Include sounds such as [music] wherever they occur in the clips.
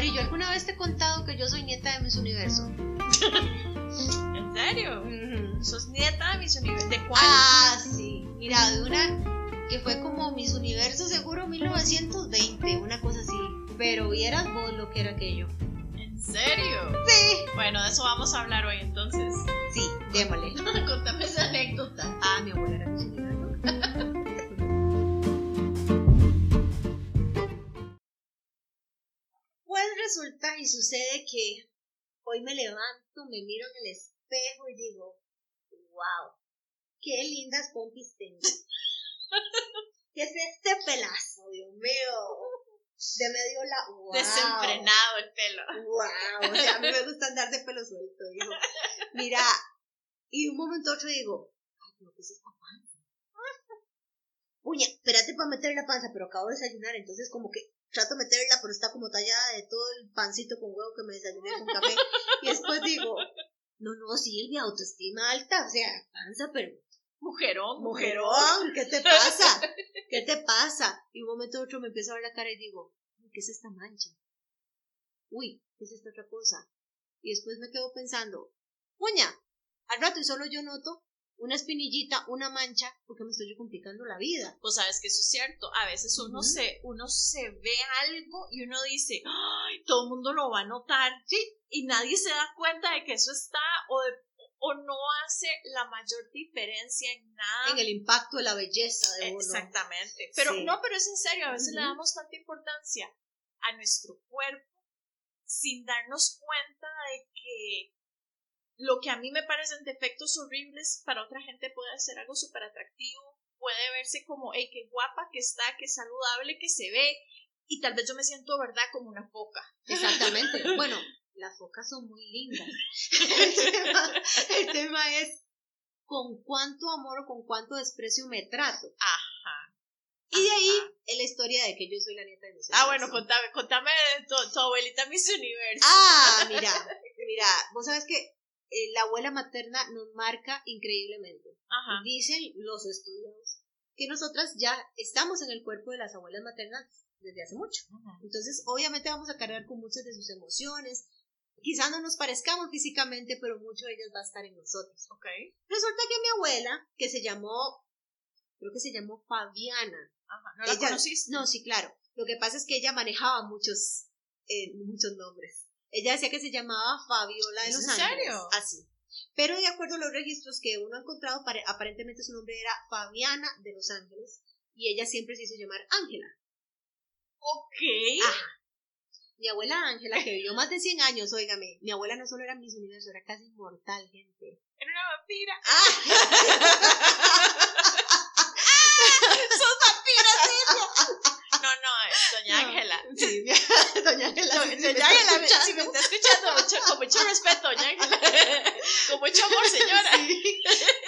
Mari, yo alguna vez te he contado que yo soy nieta de Miss Universo. [laughs] ¿En serio? ¿Sos nieta de Miss Universo? ¿De cuál? Ah, sí. Mira, de una que fue como Miss Universo seguro 1920, una cosa así. Pero vieras vos lo que era aquello. ¿En serio? Sí. Bueno, de eso vamos a hablar hoy entonces. Sí, démosle. [laughs] Contame esa anécdota. Ah, mi abuela Pues resulta y sucede que hoy me levanto, me miro en el espejo y digo, wow, qué lindas pompis tengo. [laughs] ¿Qué es este pelazo, Dios mío? De medio la... Wow. Desenfrenado el pelo. Wow, o sea, a mí me gusta andar de pelo suelto, digo. Mira, y un momento otro digo, ay, pero ¿qué es esta panza? Puña, espérate para meter la panza, pero acabo de desayunar, entonces como que trato de meterla, pero está como tallada de todo el pancito con huevo que me desayuné con café. Y después digo, no, no, Silvia, autoestima alta, o sea, panza, pero Mujerón, mujerón, ¿qué te pasa? [laughs] ¿Qué te pasa? Y un momento otro me empiezo a ver la cara y digo, ¿qué es esta mancha? Uy, ¿qué es esta otra cosa? Y después me quedo pensando, puña, al rato y solo yo noto una espinillita, una mancha, porque me estoy complicando la vida. Pues sabes que eso es cierto. A veces uno se, uno se ve algo y uno dice, ay, todo el mundo lo va a notar. Sí. Y nadie se da cuenta de que eso está o de- o no hace la mayor diferencia en nada. En el impacto de la belleza de uno. Exactamente. Pero Sí. no, pero es en serio, a veces le damos tanta importancia a nuestro cuerpo sin darnos cuenta de que lo que a mí me parecen defectos horribles para otra gente puede ser algo súper atractivo, puede verse como, hey, qué guapa que está, qué saludable que se ve, y tal vez yo me siento, ¿verdad?, como una foca. Exactamente. [laughs] Bueno, las focas son muy lindas. El tema, el tema es con cuánto amor o con cuánto desprecio me trato. Ajá. Y de ahí es la historia de que yo soy la nieta de Miss Ah, bueno, contame, contame de tu, tu abuelita Miss Universo. Ah, mira, mira, vos sabes que eh, la abuela materna nos marca increíblemente. Ajá. Dicen los estudios que nosotras ya estamos en el cuerpo de las abuelas maternas desde hace mucho. Entonces, obviamente vamos a cargar con muchas de sus emociones. Quizá no nos parezcamos físicamente, pero mucho de ellas va a estar en nosotros. Resulta que mi abuela, que se llamó, creo que se llamó Fabiana. Ajá. ¿No la Ella- conociste? No, sí, claro. Lo que pasa es que ella manejaba muchos, eh, muchos nombres. Ella decía que se llamaba Fabiola de ¿Es Los en Ángeles. serio? Así. Pero de acuerdo a los registros que uno ha encontrado, pare- aparentemente su nombre era Fabiana de Los Ángeles. Y ella siempre se hizo llamar Ángela. Ok. Ajá. Mi abuela Ángela, que vivió más de 100 años, óigame, mi abuela no solo era Miss Universo, era casi inmortal, gente. Era una vampira. [laughs] ¡Sos No, no, doña No. Ángela. Sí, [laughs] doña Ángela. Do- Doña Ángela, si me está escuchando, mucho, con mucho respeto, doña Ángela. [laughs] Con mucho amor, señora. Sí.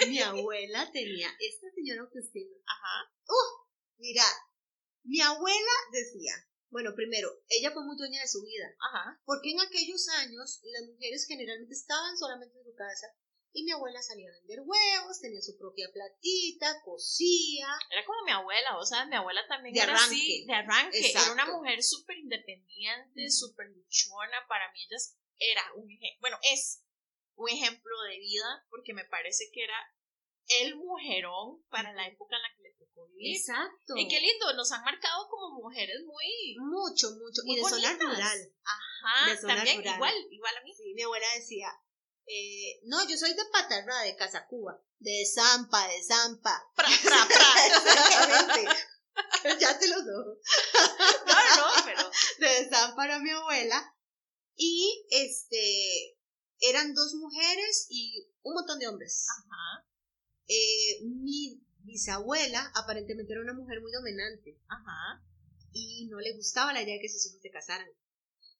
Mi abuela tenía esta señora autoestima. Ajá. Mira, mi abuela decía, bueno, primero, ella fue muy dueña de su vida, Ajá. porque en aquellos años las mujeres generalmente estaban solamente en su casa y mi abuela salía a vender huevos, tenía su propia platita, cosía. Era como mi abuela, o sea, mi abuela también De era arranque. así, de arranque. Era una mujer súper independiente, súper luchona. Para mí, ella era un ejemplo, bueno, es un ejemplo de vida, porque me parece que era el mujerón para la época en la que le tocó vivir. Exacto. Y qué lindo, nos han marcado como mujeres muy. Mucho, mucho. Muy y de zona bonitas. rural. Ajá, De zona también, rural. igual, igual a mí. Sí, mi abuela decía, eh, no, yo soy de Patarra, de Casacuba, de Zampa, de Zampa. [laughs] Pra, pra, [laughs] pra. Exactamente. [laughs] ya te los doy. No, no, pero. De Zampa era mi abuela. Y este, eran dos mujeres y un montón de hombres. Ajá, Eh, mi bisabuela aparentemente era una mujer muy dominante ajá. y no le gustaba la idea de que sus hijos se casaran.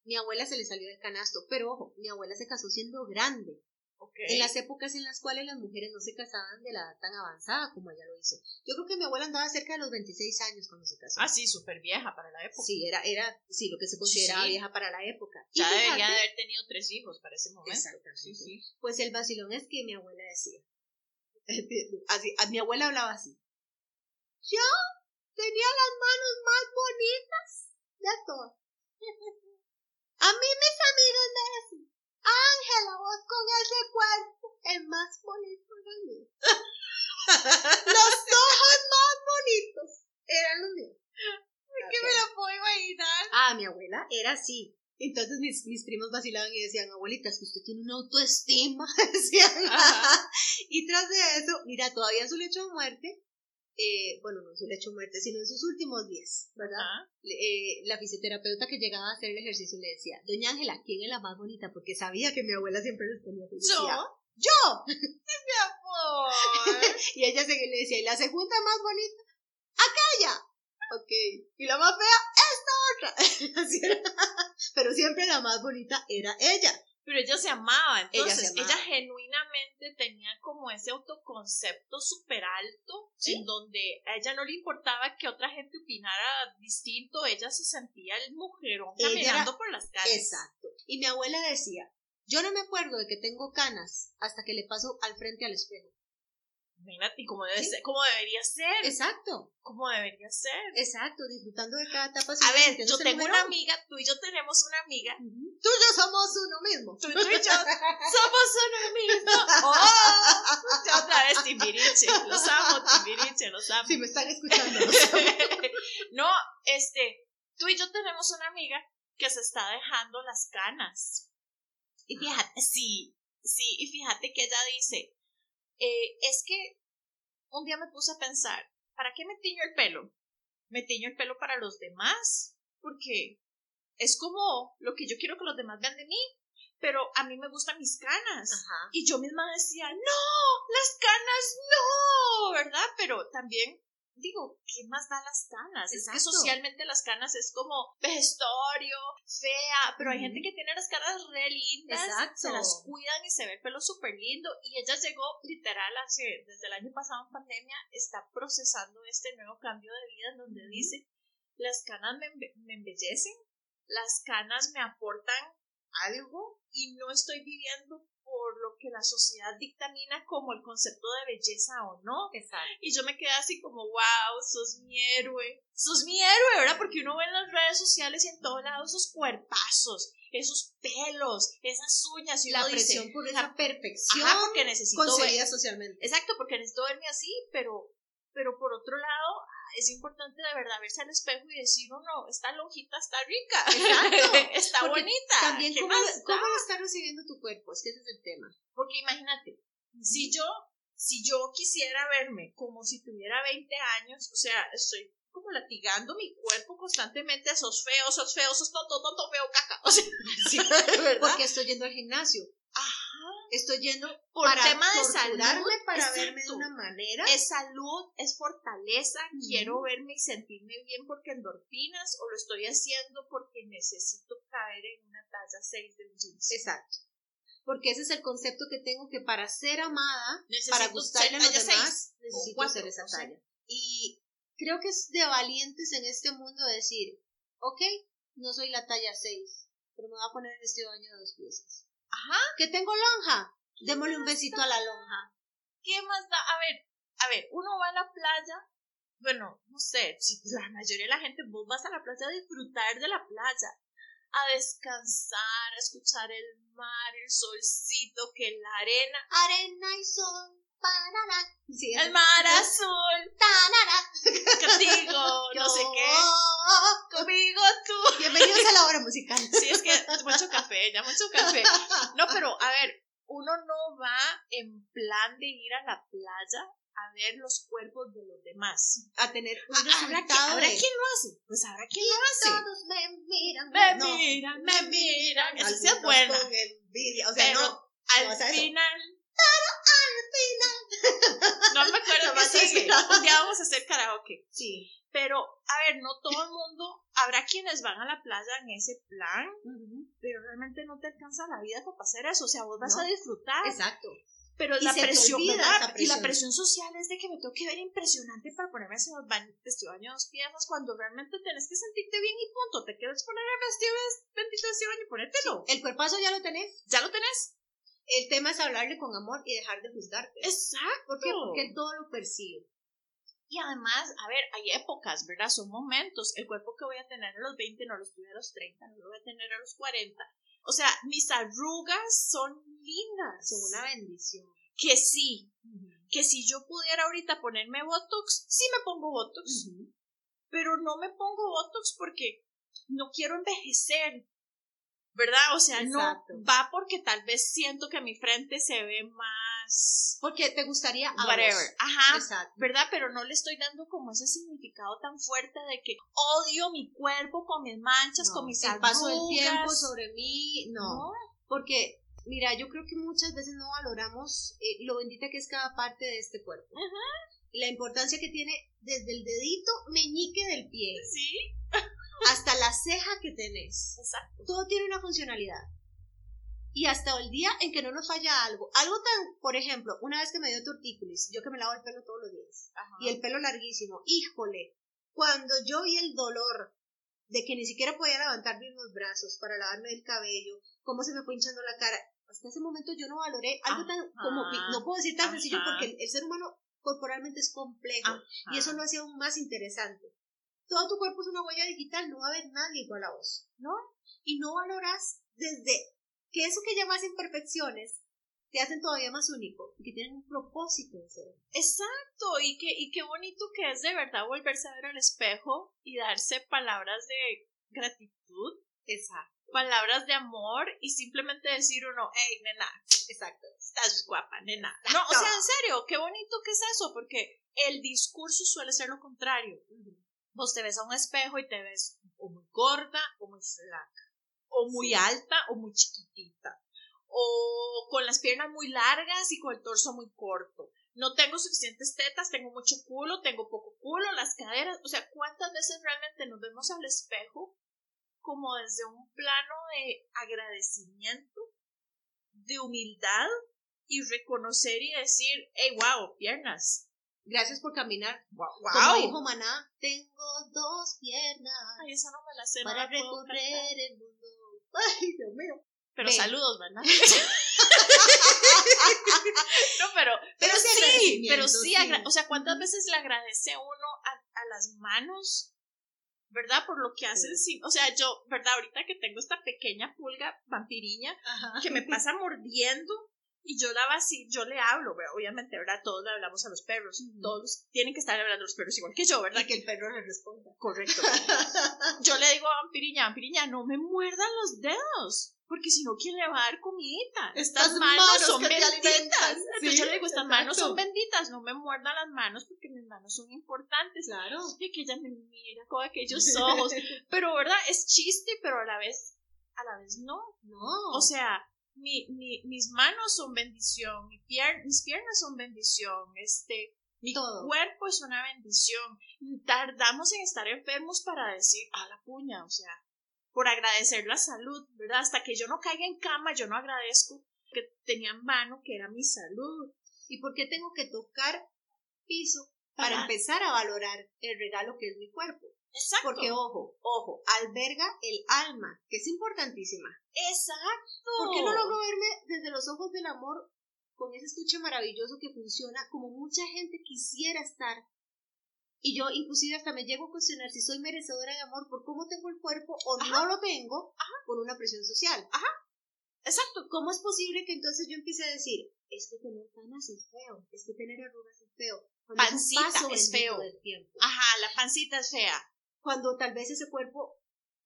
Mi abuela se le salió del canasto, pero ojo, mi abuela se casó siendo grande. Ok. En las épocas en las cuales las mujeres no se casaban de la edad tan avanzada como ella lo hizo. Yo creo que mi abuela andaba cerca de los 26 años cuando se casó. Ah, sí, súper vieja para la época. Sí, era, era, sí, lo que se consideraba Sí. vieja para la época. Y Ya debería de haber tenido tres hijos para ese momento. Exactamente. Sí, sí. Pues el vacilón es que mi abuela decía. [laughs] Así, a mi abuela hablaba así. Yo tenía las manos más bonitas de todas. [laughs] A mí mis amigas me decían, Ángela, vos con ese cuerpo es más bonito que mío. [laughs] los ojos más bonitos eran los míos. ¿Qué me lo puedo imaginar? Ah, mi abuela era así. Entonces mis, mis primos vacilaban y decían, abuelita, es que usted tiene una autoestima. [laughs] decían. y tras de eso, mira, todavía en su lecho de muerte, eh, bueno, no en su lecho muerte, sino en sus últimos días, ¿verdad? Eh, la fisioterapeuta que llegaba a hacer el ejercicio le decía, doña Ángela, ¿quién es la más bonita? Porque sabía que mi abuela siempre respondía. ¿Yo? ¡Yo! ¡Mi amor! [laughs] y ella se, le decía, ¿y la segunda más bonita? ¡Aquella! Ok. ¿Y la más fea? Esta otra. [laughs] Pero siempre la más bonita era ella. Pero ella se amaba, entonces ella, genuinamente tenía como ese autoconcepto súper alto, en donde a ella no le importaba que otra gente opinara distinto, ella se sentía el mujerón caminando por las calles. Exacto. Y mi abuela decía, yo no me acuerdo de que tengo canas hasta que le paso al frente al espejo. Imagínate cómo, debe ser, cómo debería ser. Exacto. Cómo debería ser. Exacto, disfrutando de cada etapa. A ver, yo tengo una amiga, tú y yo tenemos una amiga. Tú y yo somos uno mismo. Tú, y yo [laughs] somos uno mismo. [laughs] ¡Oh! otra vez Timbiriche. Los amo, Timbiriche, los amo. Si me están escuchando. [laughs] no, este, tú y yo tenemos una amiga que se está dejando las canas. Y fíjate, sí, sí, y fíjate que ella dice, eh, es que un día me puse a pensar, ¿para qué me tiño el pelo? ¿Me tiño el pelo para los demás? Porque es como lo que yo quiero que los demás vean de mí, pero a mí me gustan mis canas. Y yo misma decía, no, las canas no, ¿verdad? Pero también digo, ¿qué más da las canas? Es que socialmente las canas es como vejestorio, fea, pero hay gente que tiene las caras re lindas, se las cuidan y se ve el pelo súper lindo. Y ella llegó literal hace, desde el año pasado en pandemia, está procesando este nuevo cambio de vida en donde dice, las canas me, me embellecen, las canas me aportan algo y no estoy viviendo por lo que la sociedad dictamina como el concepto de belleza o no. Exacto. Y yo me quedé así como, wow, sos mi héroe. Sos mi héroe, ¿verdad? Porque uno ve en las redes sociales y en todos lados esos cuerpazos, esos pelos, esas uñas. Y la presión por esa perfección. Ajá, porque necesito. Conseguida socialmente. Exacto, porque necesito verme así, pero, pero por otro lado, es importante de verdad verse al espejo y decir, oh, no, esta lonjita está rica, [laughs] [laughs] está bonita. También, ¿cómo, ¿cómo está recibiendo tu cuerpo? Es que ese es el tema. Porque imagínate, si yo, si yo quisiera verme como si tuviera 20 años, o sea, estoy como latigando mi cuerpo constantemente, sos feo, sos feo, sos tonto, tonto, feo, caca. O sea, [laughs] sí, ¿verdad? Porque estoy yendo al gimnasio. Estoy yendo por para tema de salud. para verme de una manera. Es salud, es fortaleza. Quiero verme y sentirme bien porque endorfinas o lo estoy haciendo porque necesito caer en una talla 6 de jeans. Exacto. Porque ese es el concepto que tengo que para ser amada, para gustarle a los demás, necesito ser esa talla. Y creo que es de valientes en este mundo decir, ok, no soy la talla 6, pero me voy a poner el vestido de baño de dos piezas Ajá. Que tengo lonja. Démosle un besito a la lonja. ¿Qué más da? A ver, a ver, uno va a la playa. Bueno, no sé, si la mayoría de la gente, vos vas a la playa a disfrutar de la playa, a descansar, a escuchar el mar, el solcito, que la arena. Arena y sol. El mar azul. Contigo, [laughs] no sé qué. Conmigo tú. [laughs] Bienvenidos a la hora musical. [laughs] Sí, es que mucho café, ya mucho café. No, pero a ver, uno no va en plan de ir a la playa a ver los cuerpos de los demás. A tener un resultado. ¿Habrá, quien lo hace? Pues habrá quien lo hace. Todos me miran. Me miran, me miran. Eso sí es buena. O sea, no. Al final al final. No me acuerdo qué sigue. Un día vamos a hacer karaoke. Sí. Pero, a ver, no todo el mundo. Habrá quienes van a la playa en ese plan, pero realmente no te alcanza la vida para hacer eso. O sea, vos vas a disfrutar. Exacto. Pero la presión. Y la presión social es de que me tengo que ver impresionante para ponerme ese vestido de dos piezas cuando realmente tenés que sentirte bien y punto. Te quieres poner el vestido de baño y ponértelo. el cuerpazo ya lo tenés. Ya lo tenés. El tema es hablarle con amor y dejar de juzgarte. Exacto. ¿Por qué? Porque él todo lo percibe. Y además, a ver, hay épocas, ¿verdad? Son momentos. El cuerpo que voy a tener a los 20 no lo tuve a los 30, no lo voy a tener a los 40. O sea, mis arrugas son lindas. Son una bendición. Que sí, que si yo pudiera ahorita ponerme Botox, sí me pongo Botox. Pero no me pongo Botox porque no quiero envejecer. ¿Verdad? O sea, no va porque tal vez siento que mi frente se ve más. Porque te gustaría a Whatever. Ajá. ¿Verdad? Pero no le estoy dando como ese significado tan fuerte de que odio mi cuerpo con mis manchas, con mis El paso del tiempo sobre mí. No. Porque, mira, yo creo que muchas veces no valoramos eh, lo bendita que es cada parte de este cuerpo. Ajá. La importancia que tiene desde el dedito meñique del pie. Sí hasta la ceja que tenés. Exacto. Todo tiene una funcionalidad. Y hasta el día en que no nos falla algo. Algo tan, por ejemplo, una vez que me dio tortícolis, yo que me lavo el pelo todos los días, y el pelo larguísimo, híjole, cuando yo vi el dolor de que ni siquiera podía levantar bien los brazos para lavarme el cabello, cómo se me fue hinchando la cara, hasta ese momento yo no valoré algo tan, como, no puedo decir tan sencillo porque el, ser humano corporalmente es complejo, y eso lo hacía aún más interesante todo tu cuerpo es una huella digital, no va a haber nadie igual a vos, ¿no? Y no valoras desde que eso que llamas imperfecciones te hacen todavía más único y que tienen un propósito de ser. Exacto, y, que, y qué bonito que es de verdad volverse a ver al espejo y darse palabras de gratitud. Exacto. Palabras de amor y simplemente decir uno, hey, nena, exacto, estás guapa, nena. No, o sea, en serio, qué bonito que es eso, porque el discurso suele ser lo contrario vos te ves a un espejo y te ves o muy gorda o muy flaca, o muy alta o muy chiquitita, o con las piernas muy largas y con el torso muy corto. No tengo suficientes tetas, tengo mucho culo, tengo poco culo, las caderas, o sea, ¿cuántas veces realmente nos vemos al espejo como desde un plano de agradecimiento, de humildad y reconocer y decir, hey, wow, piernas, Gracias por caminar. Wow. Como dijo Maná, tengo dos piernas. Ay, esa no me la sé. Para recorrer el mundo. [laughs] Ay, Dios mío. Pero saludos, ¿verdad? [laughs] no, pero, pero, sí, pero sí, o sea, ¿cuántas veces le agradece uno a, a las manos, verdad? Por lo que hacen, sí. o sea, yo, ¿verdad? Ahorita que tengo esta pequeña pulga vampiriña que me pasa mordiendo, y yo daba así, yo le hablo, obviamente, ¿verdad? Todos le hablamos a los perros, todos tienen que estar hablando a los perros igual que yo, ¿verdad? Y que el perro le responda. Correcto. [laughs] yo le digo a Vampiriña, Vampiriña, no me muerdan los dedos, porque si no, ¿quién le va a dar comidita? Estas, manos, son benditas. Entonces yo le digo, estas manos son benditas, no me muerdan las manos porque mis manos son importantes. Claro. Y que ella me mira con aquellos ojos. [laughs] pero, ¿verdad? Es chiste, pero a la vez, a la vez no. No. O sea, mi, mi, mis manos son bendición, mi mis piernas son bendición, este, mi cuerpo es una bendición. Tardamos en estar enfermos para decir, a la puña, o sea, por agradecer la salud, ¿verdad? Hasta que yo no caiga en cama, yo no agradezco que tenía en mano que era mi salud. ¿Y por qué tengo que tocar piso para empezar a valorar el regalo que es mi cuerpo? Exacto. Porque, ojo, ojo, alberga el alma, que es importantísima. Exacto. ¿Por qué no logro verme desde los ojos del amor con ese estuche maravilloso que funciona como mucha gente quisiera estar? Y yo inclusive hasta me llego a cuestionar si soy merecedora de amor por cómo tengo el cuerpo o no lo tengo por una presión social. Ajá. Exacto. ¿Cómo es posible que entonces yo empiece a decir, es que tener canas es feo, es que tener arrugas es feo? Pancita es, es feo. Ajá, la pancita es fea cuando tal vez ese cuerpo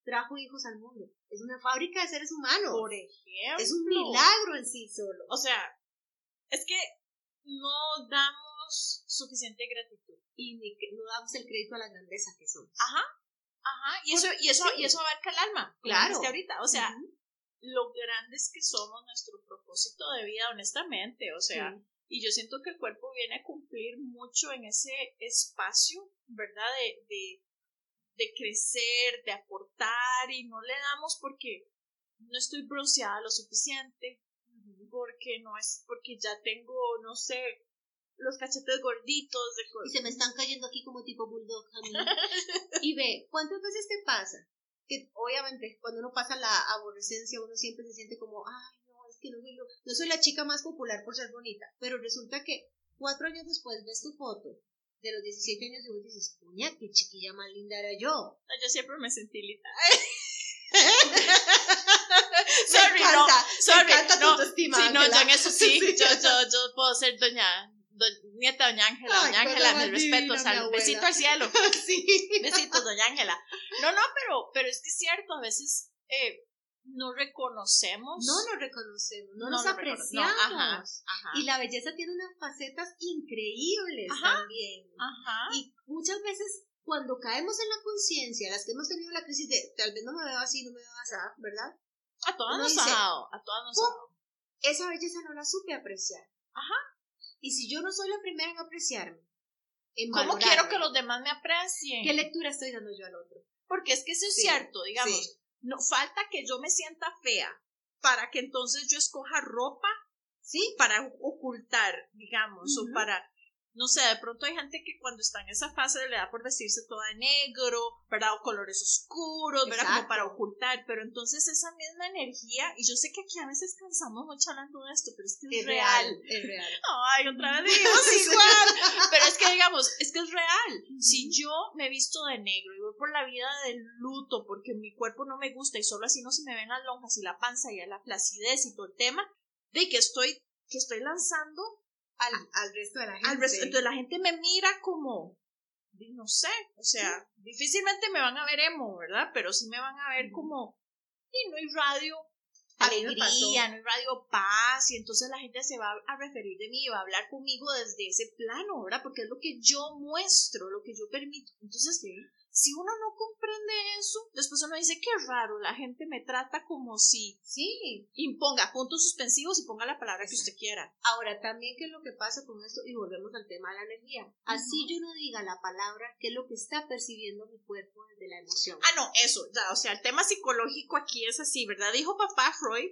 trajo hijos al mundo. Es una fábrica de seres humanos. Por ejemplo. Es un milagro en sí solo. O sea, es que no damos suficiente gratitud. Y ni que no damos el crédito a la grandeza que somos. Ajá. Ajá. Y eso, y eso, y eso abarca el alma. Claro. ahorita. O sea, lo grandes que somos, nuestro propósito de vida, honestamente. O sea, y yo siento que el cuerpo viene a cumplir mucho en ese espacio, ¿verdad? de de crecer, de aportar y no le damos porque no estoy bronceada lo suficiente, porque no es, porque ya tengo, no sé, los cachetes gorditos de Y se me están cayendo aquí como tipo bulldog a mí. [laughs] y ve, ¿cuántas veces te pasa? Que obviamente cuando uno pasa la aborrecencia uno siempre se siente como, ay, que no soy, no soy la chica más popular por ser bonita, pero resulta que cuatro años después ves tu foto de los 17 años y vos dices, puña, qué chiquilla más linda era yo. Yo siempre me sentí linda. [laughs] sorry, no, sorry, me encanta no, tu autoestima, sí, no, yo en eso sí, [laughs] Sí. yo, yo, yo puedo ser doña, do- nieta doña Ángela, doña Ángela, mis respetos, al, besito al cielo, [laughs] sí. besitos doña Ángela. No, no, pero, pero es que es cierto, a veces eh, no reconocemos. No nos reconocemos, no, No nos no, apreciamos. ajá, ajá, Y la belleza tiene unas facetas increíbles Ajá. también. ajá, Y muchas veces cuando caemos en la conciencia, las que hemos tenido la crisis de tal vez no me veo así, no me veo así, ¿verdad? a todas uno nos ha dado, a todas nos ha dado. Esa belleza no la supe apreciar. Ajá. Y si yo no soy la primera en apreciarme, en ¿Cómo valorarme, quiero que los demás me aprecien? ¿Qué lectura estoy dando yo al otro? Porque es que eso es Sí, cierto, digamos, sí. No falta que yo me sienta fea para que entonces yo escoja ropa ¿Sí? para ocultar, digamos, o para, no sé, de pronto hay gente que cuando está en esa fase le da por vestirse toda de negro, ¿verdad? O colores oscuros, ¿verdad? Como para ocultar, pero entonces esa misma energía, y yo sé que aquí a veces cansamos mucho hablando de esto, pero es que es, Es real. real, es real. Ay, otra vez dijimos [laughs] Sí. igual. Pero es que digamos, es que es real. Si yo me visto de negro y voy por la vida del luto porque mi cuerpo no me gusta y solo así no se me ven las lonjas y la panza y la flacidez y todo el tema, de que estoy, que estoy lanzando Al, al resto de la gente. al resto. Entonces la gente me mira como, no sé, o sea, difícilmente me van a ver emo, ¿verdad? Pero sí me van a ver como, y no hay radio alegría, no hay radio paz, y entonces la gente se va a referir de mí y va a hablar conmigo desde ese plano, ¿verdad? Porque es lo que yo muestro, lo que yo permito. Entonces, si uno no comprende eso, después uno dice, qué raro, la gente me trata como si Sí. imponga puntos suspensivos y ponga la palabra que usted quiera. Ahora, también, ¿qué es lo que pasa con esto? Y volvemos al tema de la energía. Así yo no diga la palabra, ¿qué es lo que está percibiendo mi cuerpo desde la emoción? Ah, no, eso, ya, o sea, el tema psicológico aquí es así, ¿verdad? Dijo papá Freud,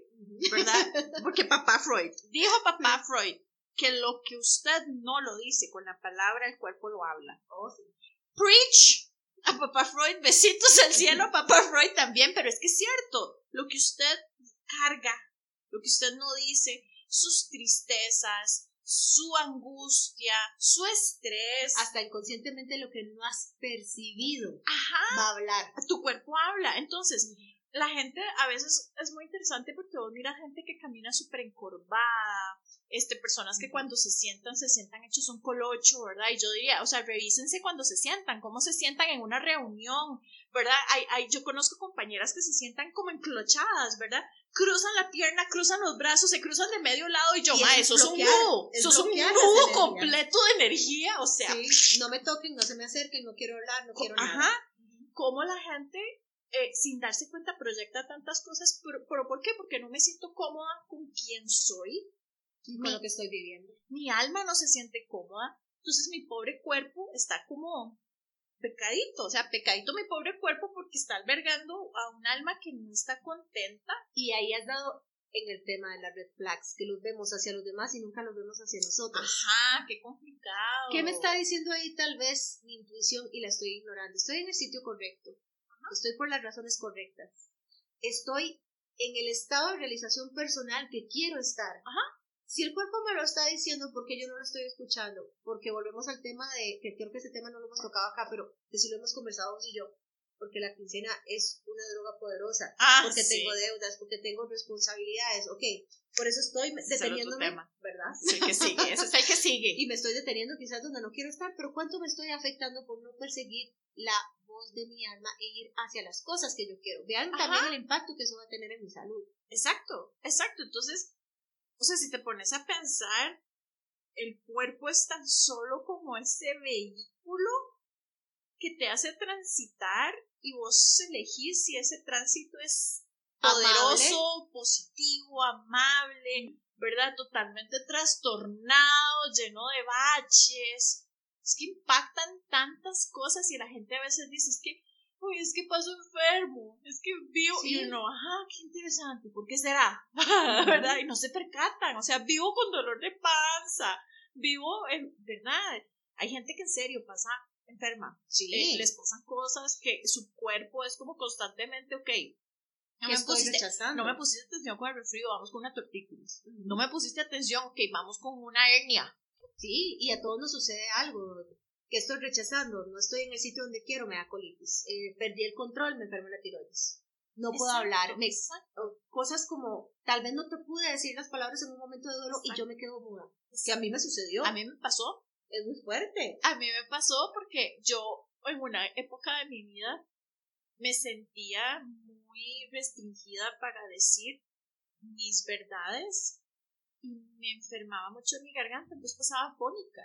¿verdad? [laughs] Porque papá Freud, dijo papá Freud que lo que usted no lo dice con la palabra, el cuerpo lo habla. Oh, sí. Preach a papá Freud, besitos al cielo, papá Freud también, pero es que es cierto, lo que usted carga, lo que usted no dice, sus tristezas, su angustia, su estrés, Hasta inconscientemente lo que no has percibido ajá, va a hablar. tu cuerpo habla. Entonces, la gente a veces es muy interesante porque vos miras gente que camina súper encorvada, este, personas que cuando se sientan, se sientan hechos un colocho, ¿verdad? Y yo diría, o sea, revísense cuando se sientan, cómo se sientan en una reunión, ¿verdad? Hay, hay, yo conozco compañeras que se sientan como enclochadas, ¿verdad? Cruzan la pierna, cruzan los brazos, se cruzan de medio lado y yo, ma, eso es un nudo, es eso es un nudo completo de energía, o sea, Sí, no me toquen, no se me acerquen, no quiero hablar, no quiero nada. Ajá. Cómo la gente, eh, sin darse cuenta, proyecta tantas cosas. Pero, pero ¿por qué? Porque no me siento cómoda con quién soy. Con Mi, lo que estoy viviendo. mi alma no se siente cómoda. Entonces mi pobre cuerpo está como pecadito. O sea, pecadito mi pobre cuerpo porque está albergando a un alma que no está contenta. Y ahí has dado en el tema de las red flags, que los vemos hacia los demás y nunca los vemos hacia nosotros. Ajá, qué complicado. ¿Qué me está diciendo ahí tal vez mi intuición y la estoy ignorando? Estoy en el sitio correcto. Estoy por las razones correctas. Estoy en el estado de realización personal que quiero estar. Si el cuerpo me lo está diciendo, ¿por qué yo no lo estoy escuchando? Porque volvemos al tema de, que creo que ese tema no lo hemos tocado acá, pero que sí lo hemos conversado vos y yo, porque la quincena es una droga poderosa, Ah, porque sí. tengo deudas, porque tengo responsabilidades, ok, por eso estoy deteniéndome, tema. ¿verdad? El que sigue, ese es el que sigue. [laughs] y me estoy deteniendo quizás donde no quiero estar, pero ¿cuánto me estoy afectando por no perseguir la voz de mi alma e ir hacia las cosas que yo quiero? Vean Ajá. también el impacto que eso va a tener en mi salud. Exacto, exacto. Entonces, o sea, si te pones a pensar, el cuerpo es tan solo como ese vehículo que te hace transitar y vos elegís si ese tránsito es poderoso, positivo, amable, ¿verdad? Totalmente trastornado, lleno de baches. Es que impactan tantas cosas y la gente a veces dice, es que, uy, es que paso enfermo, es que vivo, Sí. y uno, ajá, qué interesante, ¿por qué será? [laughs] ¿Verdad? Y no se percatan, o sea, vivo con dolor de panza, vivo, en, ¿verdad? Hay gente que en serio pasa enferma, Sí. eh, les pasan cosas que su cuerpo es como constantemente, ok, no me, pusiste, no me pusiste atención con el resfrío, vamos con una tortícolis. No me pusiste atención, ok, vamos con una hernia. Sí, y a todos nos sucede algo. ¿Qué estoy rechazando? No estoy en el sitio donde quiero, me da colitis. Eh, perdí el control, me enfermo la tiroides. No puedo hablar. Me, cosas como, tal vez no te pude decir las palabras en un momento de duelo y yo me quedo muda. Que a mí me sucedió. A mí me pasó. Es muy fuerte. A mí me pasó porque yo en una época de mi vida me sentía muy restringida para decir mis verdades y me enfermaba mucho mi garganta, entonces pasaba fónica.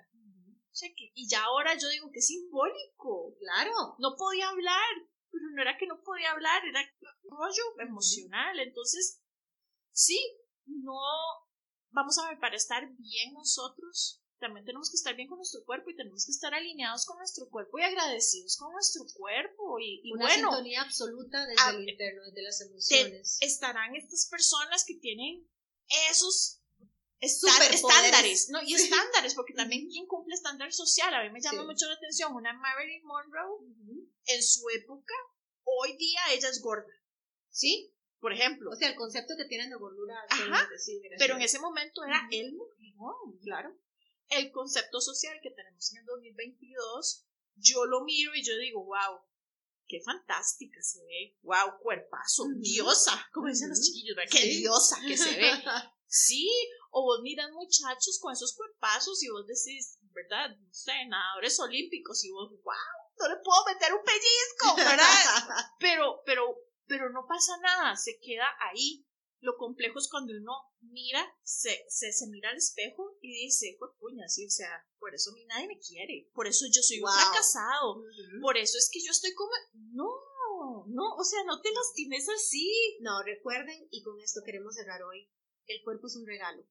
Y ya ahora yo digo que es simbólico. Claro. No podía hablar, pero no era que no podía hablar, era rollo emocional. Entonces, sí, no. Vamos a ver, para estar bien nosotros, también tenemos que estar bien con nuestro cuerpo y tenemos que estar alineados con nuestro cuerpo y agradecidos con nuestro cuerpo. Y, Una sintonía absoluta desde el interno, desde las emociones. estarán estas personas que tienen esos estándares, ¿no? Y estándares, porque [laughs] también quien cumple estándar social, a mí me llama mucho la atención, una Marilyn Monroe, en su época, hoy día ella es gorda, ¿sí? Por ejemplo. O sea, el concepto que tienen de gordura. Ajá, pero en ese momento era el claro el concepto social que tenemos en el 2022, yo lo miro y yo digo, wow, qué fantástica se ve, wow, cuerpazo, diosa, como dicen los chiquillos, qué diosa que se ve. [laughs] Sí, o vos miras muchachos con esos cuerpazos y vos decís, ¿verdad? No sé, nadadores olímpicos y vos, wow, no le puedo meter un pellizco, ¿verdad? [laughs] pero, pero, pero no pasa nada, se queda ahí. Lo complejo es cuando uno mira, se, se, se mira al espejo y dice, pues puña, sí, o sea, por eso a mí nadie me quiere, por eso yo soy un fracasado, por eso es que yo estoy como, no, no, o sea, no te lastimes así. No, recuerden, y con esto queremos cerrar hoy, el cuerpo es un regalo.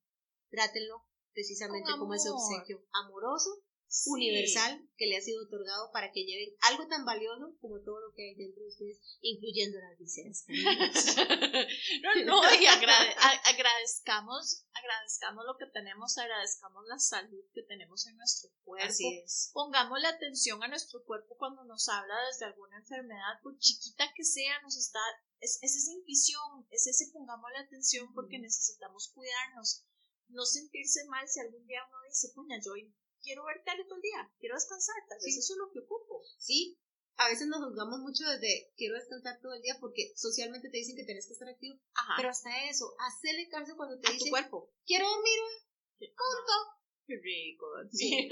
Trátenlo precisamente como ese obsequio amoroso universal que le ha sido otorgado para que lleven algo tan valioso como todo lo que hay dentro de ustedes, incluyendo las vísceras. [laughs] no, no, y agradezcamos, agradezcamos lo que tenemos, agradezcamos la salud que tenemos en nuestro cuerpo. Así es. Pongamos la atención a nuestro cuerpo cuando nos habla desde alguna enfermedad, por chiquita que sea, nos está, es, es esa intuición, es ese pongamos la atención porque necesitamos cuidarnos no sentirse mal si algún día uno dice, puña, yo quiero ver tele todo el día, quiero descansar, tal vez eso es lo que ocupo. Sí, a veces nos juzgamos mucho desde quiero descansar todo el día porque socialmente te dicen que tienes que estar activo, pero hasta eso, hacerle caso cuando te dicen, cuerpo. quiero dormir hoy, punto. Qué rico. Sí.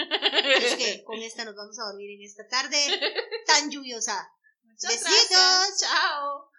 es que con esta nos vamos a dormir en esta tarde tan lluviosa. Muchas Besitos. Gracias. Chao.